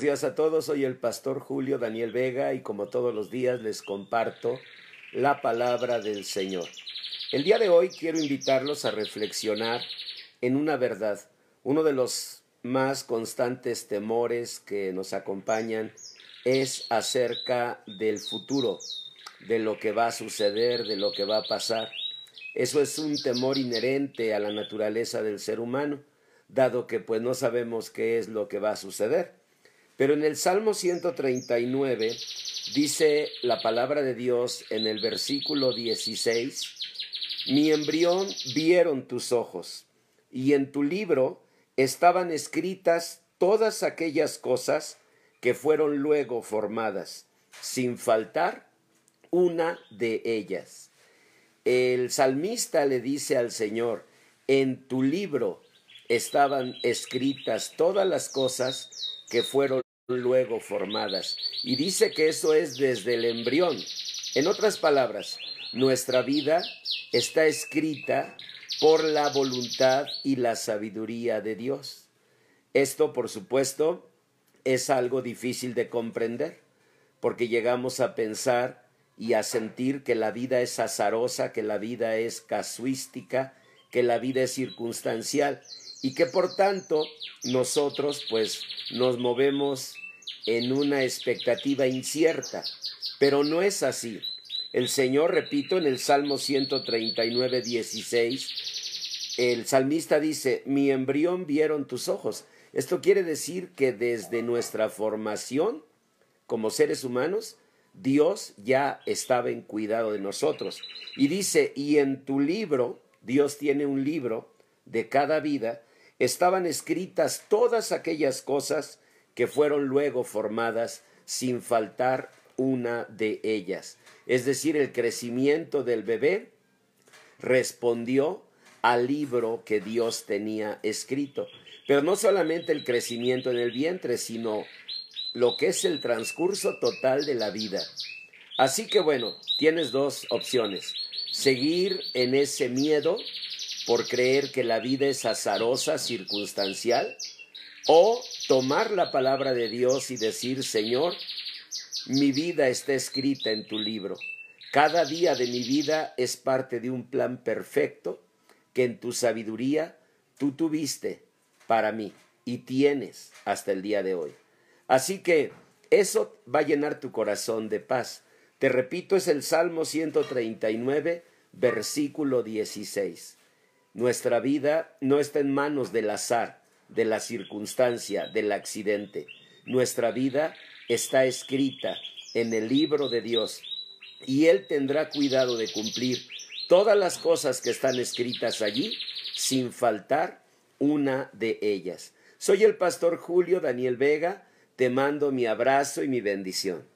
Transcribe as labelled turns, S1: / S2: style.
S1: días a todos, soy el pastor Julio Daniel Vega y como todos los días les comparto la palabra del Señor. El día de hoy quiero invitarlos a reflexionar en una verdad, uno de los más constantes temores que nos acompañan es acerca del futuro, de lo que va a suceder, de lo que va a pasar. Eso es un temor inherente a la naturaleza del ser humano, dado que pues no sabemos qué es lo que va a suceder. Pero en el Salmo 139 dice la palabra de Dios en el versículo 16, mi embrión vieron tus ojos, y en tu libro estaban escritas todas aquellas cosas que fueron luego formadas, sin faltar una de ellas. El salmista le dice al Señor, en tu libro estaban escritas todas las cosas que fueron luego formadas. Y dice que eso es desde el embrión. En otras palabras, nuestra vida está escrita por la voluntad y la sabiduría de Dios. Esto, por supuesto, es algo difícil de comprender, porque llegamos a pensar y a sentir que la vida es azarosa, que la vida es casuística, que la vida es circunstancial y que por tanto nosotros pues nos movemos en una expectativa incierta, pero no es así. El Señor, repito, en el Salmo 139, 16, el salmista dice, mi embrión vieron tus ojos. Esto quiere decir que desde nuestra formación como seres humanos, Dios ya estaba en cuidado de nosotros. Y dice, y en tu libro, Dios tiene un libro de cada vida, estaban escritas todas aquellas cosas que fueron luego formadas sin faltar una de ellas. Es decir, el crecimiento del bebé respondió al libro que Dios tenía escrito. Pero no solamente el crecimiento en el vientre, sino lo que es el transcurso total de la vida. Así que bueno, tienes dos opciones. Seguir en ese miedo por creer que la vida es azarosa, circunstancial, o tomar la palabra de Dios y decir, Señor, mi vida está escrita en tu libro. Cada día de mi vida es parte de un plan perfecto que en tu sabiduría tú tuviste para mí y tienes hasta el día de hoy. Así que eso va a llenar tu corazón de paz. Te repito, es el Salmo 139, versículo 16. Nuestra vida no está en manos del azar, de la circunstancia, del accidente. Nuestra vida está escrita en el libro de Dios y Él tendrá cuidado de cumplir todas las cosas que están escritas allí sin faltar una de ellas. Soy el pastor Julio Daniel Vega te mando mi abrazo y mi bendición.